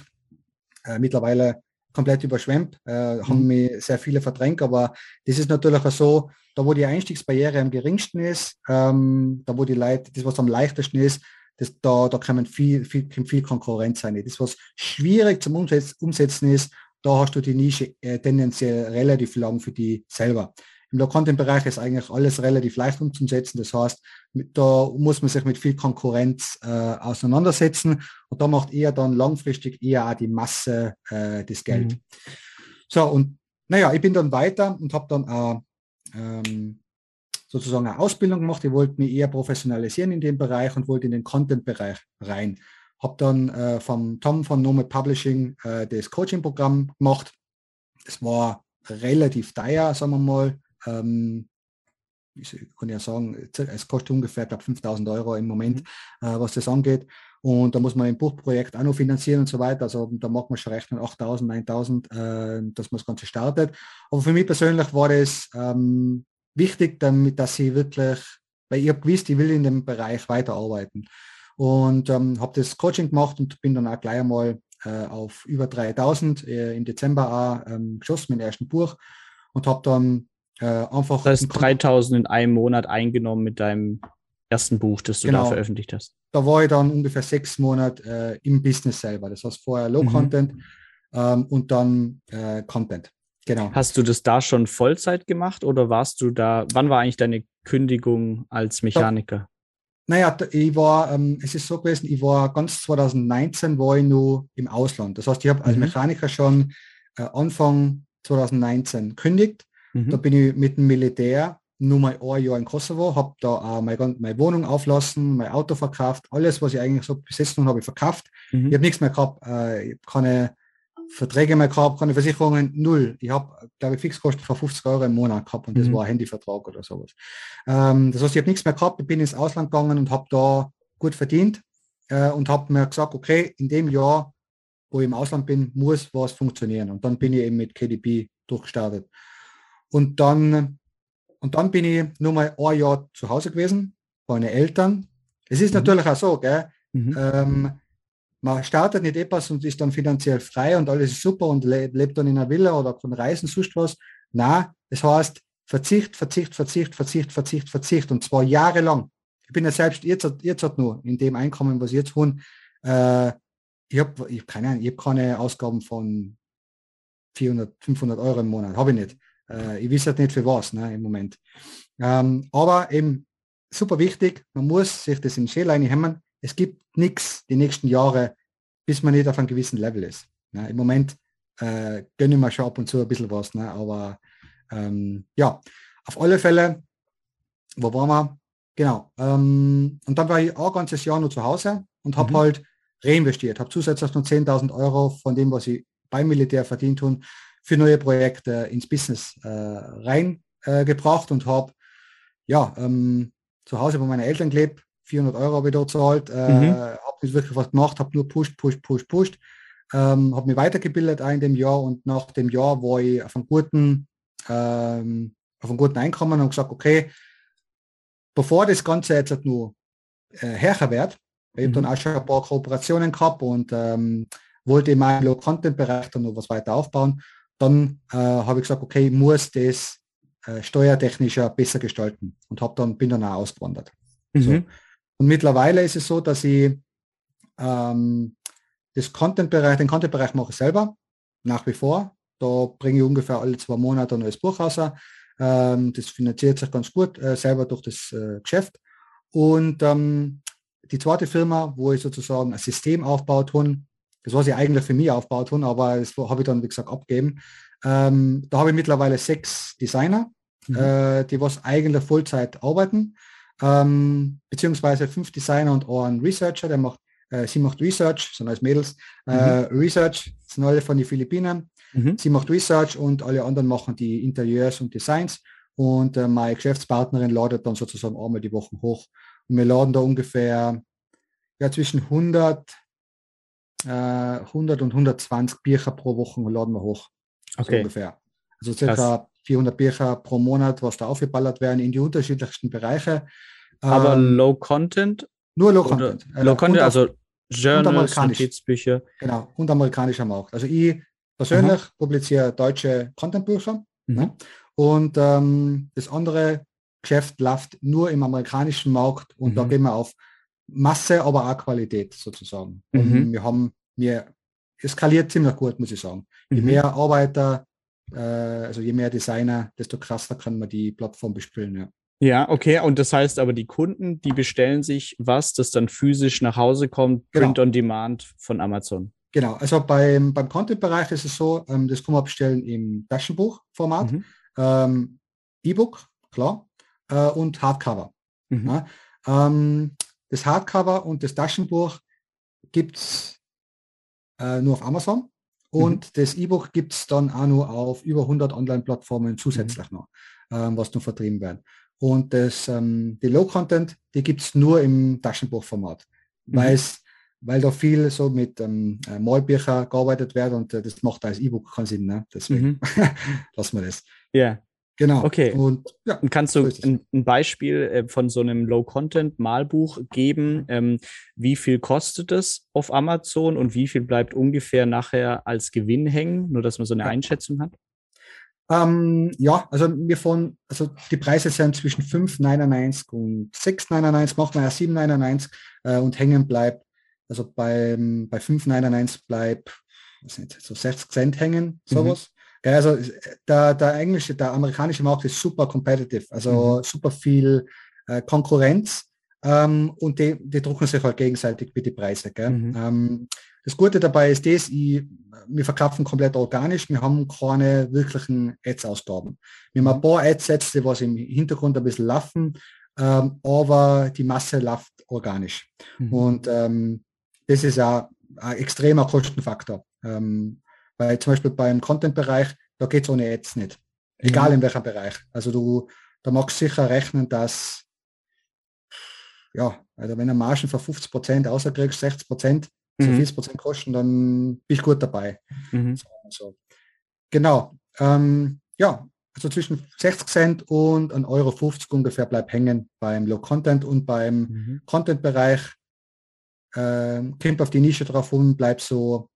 Äh, mittlerweile komplett überschwemmt, äh, mhm. haben mich sehr viele verdrängt, aber das ist natürlich auch so, da wo die Einstiegsbarriere am geringsten ist, ähm, da wo die Leute, das was am leichtesten ist, das, da, da kann man viel, viel, viel Konkurrenz sein. Das, was schwierig zum Umsetzen ist, da hast du die Nische äh, tendenziell relativ lang für die selber. Im Low-Content-Bereich ist eigentlich alles relativ leicht umzusetzen. Das heißt, mit, da muss man sich mit viel Konkurrenz äh, auseinandersetzen und da macht eher dann langfristig eher auch die Masse äh, das Geld. Mhm. So, und naja, ich bin dann weiter und habe dann auch ähm, sozusagen eine Ausbildung gemacht. Ich wollte mich eher professionalisieren in dem Bereich und wollte in den Content-Bereich rein. Habe dann äh, vom Tom von Nomad Publishing äh, das Coaching-Programm gemacht. Es war relativ teuer, sagen wir mal. Ähm, ich kann ja sagen, es kostet ungefähr, glaube 5000 Euro im Moment, mhm. äh, was das angeht. Und da muss man ein Buchprojekt auch noch finanzieren und so weiter. Also da macht man schon rechnen 8000, 9000, äh, dass man das Ganze startet. Aber für mich persönlich war es ähm, wichtig, damit, dass ich wirklich, weil ich habe gewusst, ich will in dem Bereich weiterarbeiten. Und ähm, habe das Coaching gemacht und bin dann auch gleich einmal äh, auf über 3000 äh, im Dezember auch ähm, geschossen mit dem ersten Buch und habe dann äh, einfach. Das heißt 3000 in einem Monat eingenommen mit deinem ersten Buch, das du genau. da veröffentlicht hast. Da war ich dann ungefähr sechs Monate äh, im Business selber. Das heißt vorher Low mhm. Content ähm, und dann äh, Content. Genau. Hast du das da schon Vollzeit gemacht oder warst du da, wann war eigentlich deine Kündigung als Mechaniker? Da, naja, ich war, ähm, es ist so gewesen, ich war ganz 2019 war ich nur im Ausland. Das heißt, ich habe als mhm. Mechaniker schon äh, Anfang 2019 kündigt. Mhm. Da bin ich mit dem Militär nur mal ein Jahr in Kosovo, habe da auch meine, meine, Wohnung auflassen, mein Auto verkauft, alles, was ich eigentlich so besessen habe, ich verkauft. Mhm. Ich habe nichts mehr gehabt, äh, ich habe keine Verträge mehr gehabt, keine Versicherungen, null. Ich habe, glaube ich, Fixkosten von 50 Euro im Monat gehabt und das mhm. war ein Handyvertrag oder sowas. Ähm, das heißt, ich habe nichts mehr gehabt, ich bin ins Ausland gegangen und habe da gut verdient äh, und habe mir gesagt, okay, in dem Jahr, wo ich im Ausland bin, muss was funktionieren. Und dann bin ich eben mit KDP durchgestartet. Und dann, und dann bin ich nur mal ein Jahr zu Hause gewesen, bei meinen Eltern. Es ist mhm. natürlich auch so, gell? Mhm. Ähm, man startet nicht etwas und ist dann finanziell frei und alles ist super und le lebt dann in einer Villa oder von Reisen, sonst was. Na, es heißt Verzicht, Verzicht, Verzicht, Verzicht, Verzicht, Verzicht und zwar jahrelang. Ich bin ja selbst jetzt, jetzt nur in dem Einkommen, was ich jetzt holen, äh, ich habe ich hab keine, ich hab keine Ausgaben von 400, 500 Euro im Monat, habe ich nicht. Äh, ich weiß halt nicht für was ne, im Moment. Ähm, aber eben super wichtig, man muss sich das in Schäleine hemmen. Es gibt nichts die nächsten Jahre, bis man nicht auf einem gewissen Level ist. Ne. Im Moment äh, gönne ich mir schon ab und zu ein bisschen was, ne, aber ähm, ja, auf alle Fälle, wo waren wir? Genau. Ähm, und dann war ich auch ein ganzes Jahr nur zu Hause und habe mhm. halt reinvestiert, habe zusätzlich noch 10.000 Euro von dem, was ich beim Militär verdient habe, für neue Projekte ins Business äh, reingebracht äh, und habe ja, ähm, zu Hause bei meinen Eltern gelebt, 400 Euro habe ich dort zahlt, äh, mhm. habe nicht wirklich was gemacht, habe nur pusht, pusht, pusht, pusht, ähm, habe mich weitergebildet in dem Jahr und nach dem Jahr war ich auf einem guten, ähm, auf einem guten Einkommen und gesagt, okay, bevor das Ganze jetzt nur äh, härter wird, ich habe dann mhm. auch schon ein paar Kooperationen gehabt und ähm, wollte in meinem Low-Content-Bereich dann noch was weiter aufbauen. Dann äh, habe ich gesagt, okay, ich muss das äh, steuertechnischer besser gestalten und habe dann bin dann auch ausgewandert. Mhm. So. Und mittlerweile ist es so, dass ich ähm, das Content-Bereich, den Content-Bereich mache ich selber, nach wie vor. Da bringe ich ungefähr alle zwei Monate ein neues Buch raus. Ähm, das finanziert sich ganz gut äh, selber durch das äh, Geschäft. Und ähm, die zweite Firma, wo ich sozusagen ein System aufbaut habe, das was ich eigentlich für mich aufbaut habe, aber das habe ich dann, wie gesagt, abgeben. Ähm, da habe ich mittlerweile sechs Designer, mhm. äh, die was eigentlich Vollzeit arbeiten, ähm, beziehungsweise fünf Designer und ein Researcher, der macht, äh, sie macht Research, sind als Mädels, äh, mhm. Research, sind alle von den Philippinen. Mhm. Sie macht Research und alle anderen machen die Interieurs und Designs. Und äh, meine Geschäftspartnerin ladet dann sozusagen einmal die Wochen hoch. Und wir laden da ungefähr ja, zwischen 100, äh, 100 und 120 Bücher pro Woche laden wir hoch. Okay. So ungefähr. Also circa Krass. 400 Bücher pro Monat, was da aufgeballert werden in die unterschiedlichsten Bereiche. Aber ähm, Low Content? Nur Low Content. Low äh, Content, also Journals, Notizbücher. Genau, und amerikanischer Markt. Also ich persönlich Aha. publiziere deutsche Contentbücher. Mhm. Ne? Und ähm, das andere Geschäft läuft nur im amerikanischen Markt und mhm. da gehen wir auf Masse, aber auch Qualität sozusagen. Mhm. wir haben, wir eskaliert ziemlich gut, muss ich sagen. Je mhm. mehr Arbeiter, äh, also je mehr Designer, desto krasser kann man die Plattform bespielen. Ja. Ja, okay. Und das heißt aber, die Kunden, die bestellen sich was, das dann physisch nach Hause kommt, genau. Print on Demand von Amazon. Genau, also beim, beim Content-Bereich ist es so, ähm, das kann man bestellen im Taschenbuchformat, mhm. ähm, E-Book, klar, äh, und Hardcover. Mhm. Ja, ähm, das Hardcover und das Taschenbuch gibt es äh, nur auf Amazon und mhm. das E-Book gibt es dann auch nur auf über 100 Online-Plattformen zusätzlich mhm. noch, ähm, was noch vertrieben werden. Und das, ähm, die Low-Content, die gibt es nur im Taschenbuchformat, mhm. weil weil da viel so mit ähm, äh, Malbücher gearbeitet wird und äh, das macht als E-Book keinen Sinn. Ne? Deswegen mhm. (laughs) lassen wir das. Ja. Genau. Okay. Und ja, kannst du ein, ein, Beispiel äh, von so einem Low-Content-Malbuch geben? Ähm, wie viel kostet es auf Amazon und wie viel bleibt ungefähr nachher als Gewinn hängen? Nur, dass man so eine ja. Einschätzung hat. Ähm, ja, also wir von, also die Preise sind zwischen 5,99 und 6,99, macht man ja 7,99 äh, und hängen bleibt, also beim, bei 5,99 bleibt, was nicht, so 60 Cent hängen, mhm. sowas. Ja, also der, der englische, der amerikanische Markt ist super competitive, also mhm. super viel äh, Konkurrenz ähm, und die, die drucken sich halt gegenseitig mit die Preise. Mhm. Ähm, das Gute dabei ist das, ich, wir verkaufen komplett organisch, wir haben keine wirklichen Ads-Ausgaben. Wir haben ein mhm. paar Ads-Sätze, was im Hintergrund ein bisschen laufen, ähm, aber die Masse läuft organisch. Mhm. Und ähm, das ist ja ein extremer Kostenfaktor. Ähm, weil zum Beispiel beim Content-Bereich, da geht es ohne Ads nicht. Egal mhm. in welchem Bereich. Also du, da magst du sicher rechnen, dass ja, also wenn du Margen für 50 Prozent außerkriegst, 60 Prozent, so mhm. 40 Prozent kosten, dann bin ich gut dabei. Mhm. So. Genau. Ähm, ja, also zwischen 60 Cent und 1,50 Euro ungefähr bleibt hängen beim Low Content und beim mhm. Content-Bereich. Äh, kommt auf die Nische drauf und bleibt so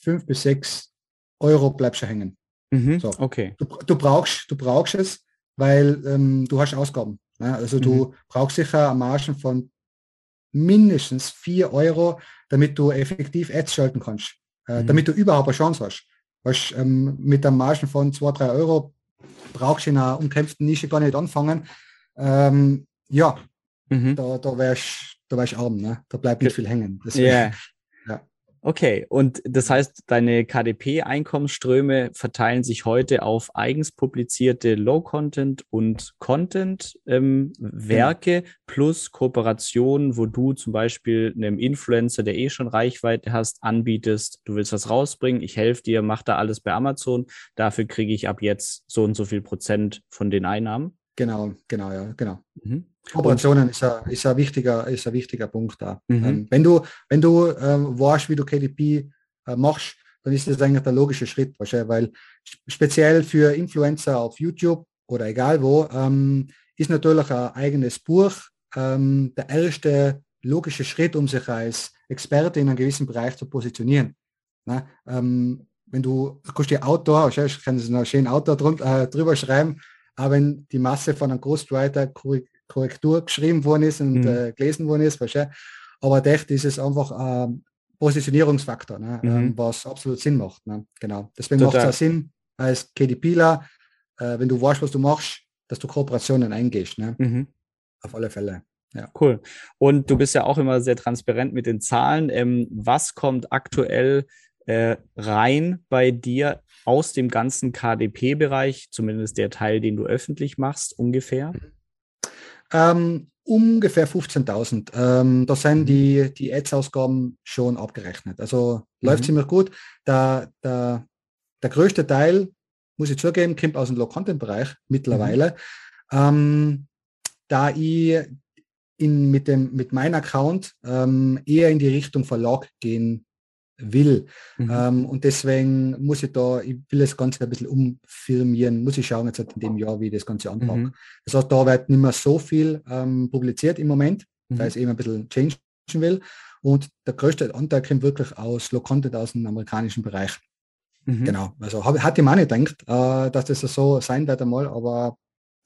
5 bis 6 Euro bleibt schon hängen. Mhm. So. Okay. Du, du, brauchst, du brauchst es, weil ähm, du hast Ausgaben. Ne? Also mhm. du brauchst sicher Margen von mindestens 4 Euro, damit du effektiv Ads schalten kannst. Äh, mhm. Damit du überhaupt eine Chance hast. Weißt, ähm, mit der Margen von 2, 3 Euro brauchst du in einer umkämpften Nische gar nicht anfangen. Ähm, ja, mhm. da, da wärst da wärst arm, ne? da bleibt nicht viel hängen. Deswegen, yeah. Okay, und das heißt, deine KDP-Einkommensströme verteilen sich heute auf eigens publizierte Low-Content und Content-Werke ähm, genau. plus Kooperationen, wo du zum Beispiel einem Influencer, der eh schon Reichweite hast, anbietest, du willst was rausbringen, ich helfe dir, mach da alles bei Amazon, dafür kriege ich ab jetzt so und so viel Prozent von den Einnahmen. Genau, genau, ja, genau. Mhm. Kooperationen ist ein, ist, ein wichtiger, ist ein wichtiger Punkt da. Mhm. Ähm, wenn du, wenn du ähm, weißt, wie du KDP äh, machst, dann ist das eigentlich der logische Schritt, wahrscheinlich, weil speziell für Influencer auf YouTube oder egal wo, ähm, ist natürlich ein eigenes Buch ähm, der erste logische Schritt, um sich als Experte in einem gewissen Bereich zu positionieren. Na, ähm, wenn du, du kannst dir Autor, wahrscheinlich kann es noch schön Autor drunter, äh, drüber schreiben, aber wenn die Masse von einem Ghostwriter Korrektur geschrieben worden ist und mhm. äh, gelesen worden ist, wahrscheinlich. aber echt ist es einfach ein Positionierungsfaktor, ne, mhm. ähm, was absolut Sinn macht. Ne? Genau. Deswegen macht es auch Sinn als KDPler, äh, wenn du weißt, was du machst, dass du Kooperationen eingehst. Ne? Mhm. Auf alle Fälle. Ja. Cool. Und du bist ja auch immer sehr transparent mit den Zahlen. Ähm, was kommt aktuell äh, rein bei dir aus dem ganzen KDP-Bereich, zumindest der Teil, den du öffentlich machst, ungefähr? Ähm, ungefähr 15.000. Ähm, da sind mhm. die, die Ads-Ausgaben schon abgerechnet. Also mhm. läuft ziemlich gut. Der, der, der größte Teil, muss ich zugeben, kommt aus dem Low-Content-Bereich mittlerweile. Mhm. Ähm, da ich in, mit, dem, mit meinem Account ähm, eher in die Richtung Verlag gehen will. Mhm. Ähm, und deswegen muss ich da, ich will das Ganze ein bisschen umfirmieren, muss ich schauen jetzt halt in dem Jahr, wie ich das Ganze anpacke. Mhm. Das heißt, da wird nicht mehr so viel ähm, publiziert im Moment, mhm. da ich eben ein bisschen changen will. Und der größte Anteil kommt wirklich aus Low Content aus dem amerikanischen Bereich. Mhm. Genau. Also hab, hatte ich mir nicht gedacht, äh, dass das so sein wird einmal, aber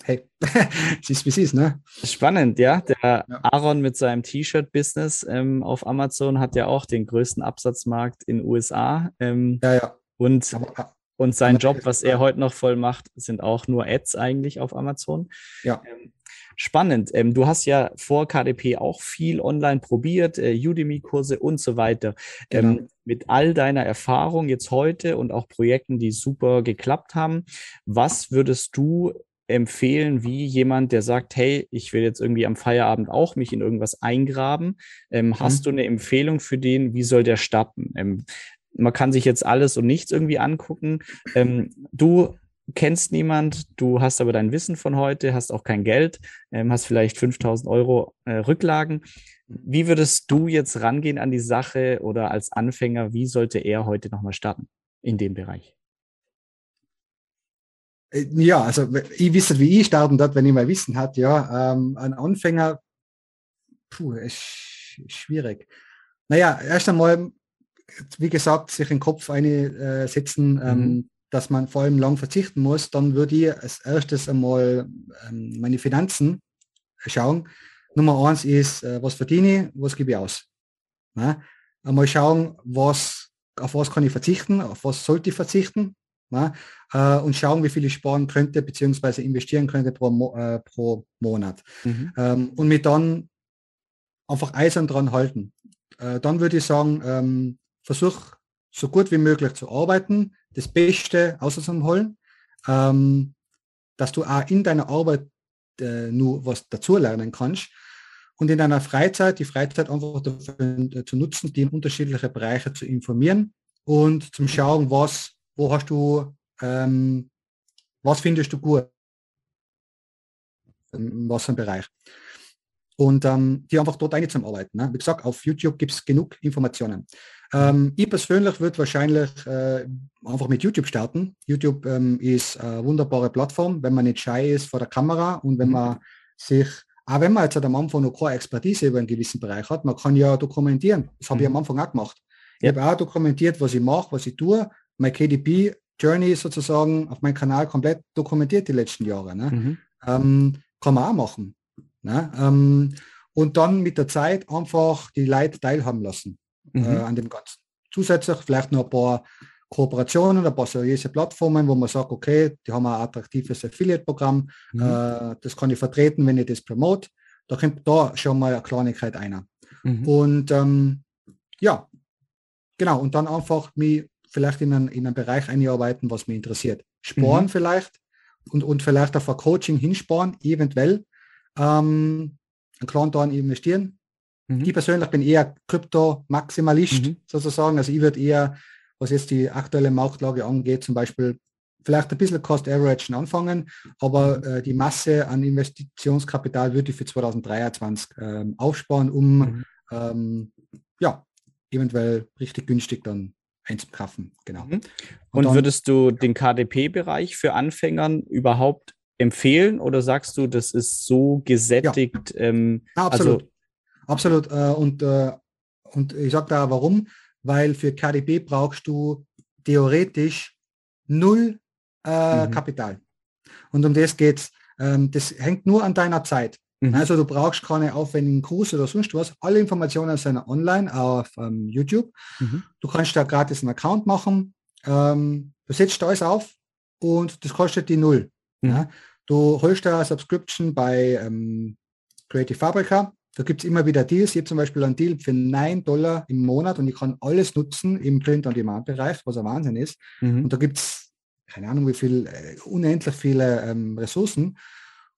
hey, (laughs) es ist wie es ist, ne? Spannend, ja. Der ja. Aaron mit seinem T-Shirt-Business ähm, auf Amazon hat ja auch den größten Absatzmarkt in USA. Ähm, ja, ja. Und, aber, und sein Job, was er heute noch voll macht, sind auch nur Ads eigentlich auf Amazon. Ja. Ähm, spannend. Ähm, du hast ja vor KDP auch viel online probiert, äh, Udemy-Kurse und so weiter. Ähm, genau. mit all deiner Erfahrung jetzt heute und auch Projekten, die super geklappt haben, was würdest du empfehlen, wie jemand, der sagt, hey, ich will jetzt irgendwie am Feierabend auch mich in irgendwas eingraben. Ähm, mhm. Hast du eine Empfehlung für den? Wie soll der starten? Ähm, man kann sich jetzt alles und nichts irgendwie angucken. Ähm, du kennst niemand, du hast aber dein Wissen von heute, hast auch kein Geld, ähm, hast vielleicht 5000 Euro äh, Rücklagen. Wie würdest du jetzt rangehen an die Sache oder als Anfänger, wie sollte er heute nochmal starten in dem Bereich? Äh, ja, also ich wisse, wie ich starten dort, wenn ich mal Wissen hat, ja, ähm, ein Anfänger, puh, ist schwierig. Naja, erst einmal, wie gesagt, sich in den Kopf einsetzen, äh, ähm, mhm. dass man vor allem lang verzichten muss, dann würde ich als erstes einmal ähm, meine Finanzen schauen. Nummer eins ist, äh, was verdiene ich, was gebe ich aus. Na? Einmal schauen, was, auf was kann ich verzichten, auf was sollte ich verzichten, na, äh, und schauen, wie viel ich sparen könnte, beziehungsweise investieren könnte pro, Mo äh, pro Monat. Mhm. Ähm, und mir dann einfach eisern dran halten. Äh, dann würde ich sagen, ähm, versuch so gut wie möglich zu arbeiten, das Beste auszuholen, ähm, dass du auch in deiner Arbeit äh, nur was dazulernen kannst und in deiner Freizeit, die Freizeit einfach dafür äh, zu nutzen, die in unterschiedliche Bereiche zu informieren und zum Schauen, was wo hast du, ähm, was findest du gut? In was für einem Bereich? Und ähm, die einfach dort eine zum Arbeiten. Ne? Wie gesagt, auf YouTube gibt es genug Informationen. Ähm, ich persönlich würde wahrscheinlich äh, einfach mit YouTube starten. YouTube ähm, ist eine wunderbare Plattform, wenn man nicht schei ist vor der Kamera und wenn mhm. man sich, auch wenn man jetzt am Anfang noch keine Expertise über einen gewissen Bereich hat, man kann ja dokumentieren. Das habe mhm. ich am Anfang auch gemacht. Ja. Ich habe auch dokumentiert, was ich mache, was ich tue. Mein KDP Journey sozusagen auf meinem Kanal komplett dokumentiert die letzten Jahre. Ne? Mhm. Ähm, kann man auch machen. Ne? Ähm, und dann mit der Zeit einfach die Leute teilhaben lassen mhm. äh, an dem Ganzen. Zusätzlich vielleicht noch ein paar Kooperationen, ein paar seriöse Plattformen, wo man sagt, okay, die haben ein attraktives Affiliate-Programm, mhm. äh, das kann ich vertreten, wenn ich das promote. Da kommt da schon mal eine Kleinigkeit einer. Mhm. Und ähm, ja, genau, und dann einfach mich vielleicht in einen, in einen Bereich einarbeiten, was mich interessiert. Sparen mhm. vielleicht und, und vielleicht auf ein Coaching hinsparen, eventuell. Ähm, einen kleinen Teil investieren. Mhm. Ich persönlich bin eher Krypto-Maximalist mhm. sozusagen. Also ich würde eher, was jetzt die aktuelle Marktlage angeht, zum Beispiel vielleicht ein bisschen Cost Average anfangen, aber mhm. äh, die Masse an Investitionskapital würde ich für 2023 ähm, aufsparen, um mhm. ähm, ja, eventuell richtig günstig dann einzukaufen. Genau. Mhm. Und, Und würdest du den KDP-Bereich für Anfängern überhaupt empfehlen oder sagst du, das ist so gesättigt? Ja. Ähm, ja, absolut. Also absolut. Äh, und, äh, und ich sage da warum, weil für KDP brauchst du theoretisch null äh, mhm. Kapital. Und um das geht es. Ähm, das hängt nur an deiner Zeit. Mhm. Also du brauchst keine aufwendigen Kurse oder sonst was. Alle Informationen sind online auf ähm, YouTube. Mhm. Du kannst da gratis einen Account machen. Ähm, du setzt alles auf und das kostet die null. Mhm. Ja? Du holst da Subscription bei ähm, Creative Fabrica. Da gibt es immer wieder Deals. Ich habe zum Beispiel einen Deal für 9 Dollar im Monat und ich kann alles nutzen im Print-on-Demand-Bereich, was ein Wahnsinn ist. Mhm. Und da gibt es, keine Ahnung, wie viel, äh, unendlich viele ähm, Ressourcen.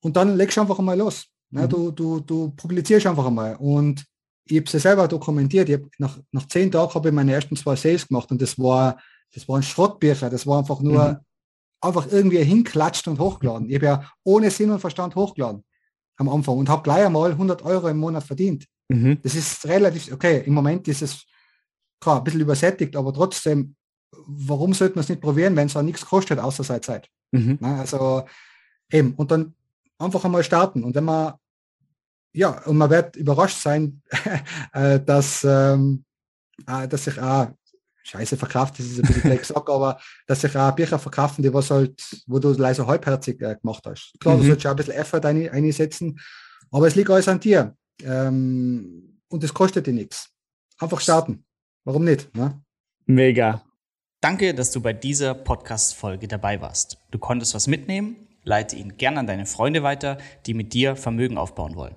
Und dann legst du einfach mal los. Ne? Du, du, du publizierst einfach einmal. Und ich habe es selber dokumentiert. Ich nach, nach zehn Tagen habe ich meine ersten zwei Sales gemacht und das war, das waren Schrottbücher. Das war einfach nur mhm. einfach irgendwie hinklatscht und hochgeladen. Ich habe ja ohne Sinn und Verstand hochgeladen am Anfang und habe gleich einmal 100 Euro im Monat verdient. Mhm. Das ist relativ, okay, im Moment ist es klar, ein bisschen übersättigt, aber trotzdem, warum sollte man es nicht probieren, wenn es auch nichts kostet, außer seine Zeit? Mhm. Na, also eben, und dann einfach einmal starten. Und wenn man ja, und man wird überrascht sein, (laughs) äh, dass, ähm, äh, dass sich auch Scheiße verkauft, das ist ein bisschen (laughs) gesagt, aber dass sich auch Bücher verkaufen, die was halt, wo du leider halbherzig äh, gemacht hast. Klar, mhm. du sollst auch ein bisschen Effort ein, einsetzen, aber es liegt alles an dir. Ähm, und es kostet dir nichts. Einfach starten. Warum nicht? Ne? Mega. Danke, dass du bei dieser Podcast-Folge dabei warst. Du konntest was mitnehmen, leite ihn gern an deine Freunde weiter, die mit dir Vermögen aufbauen wollen.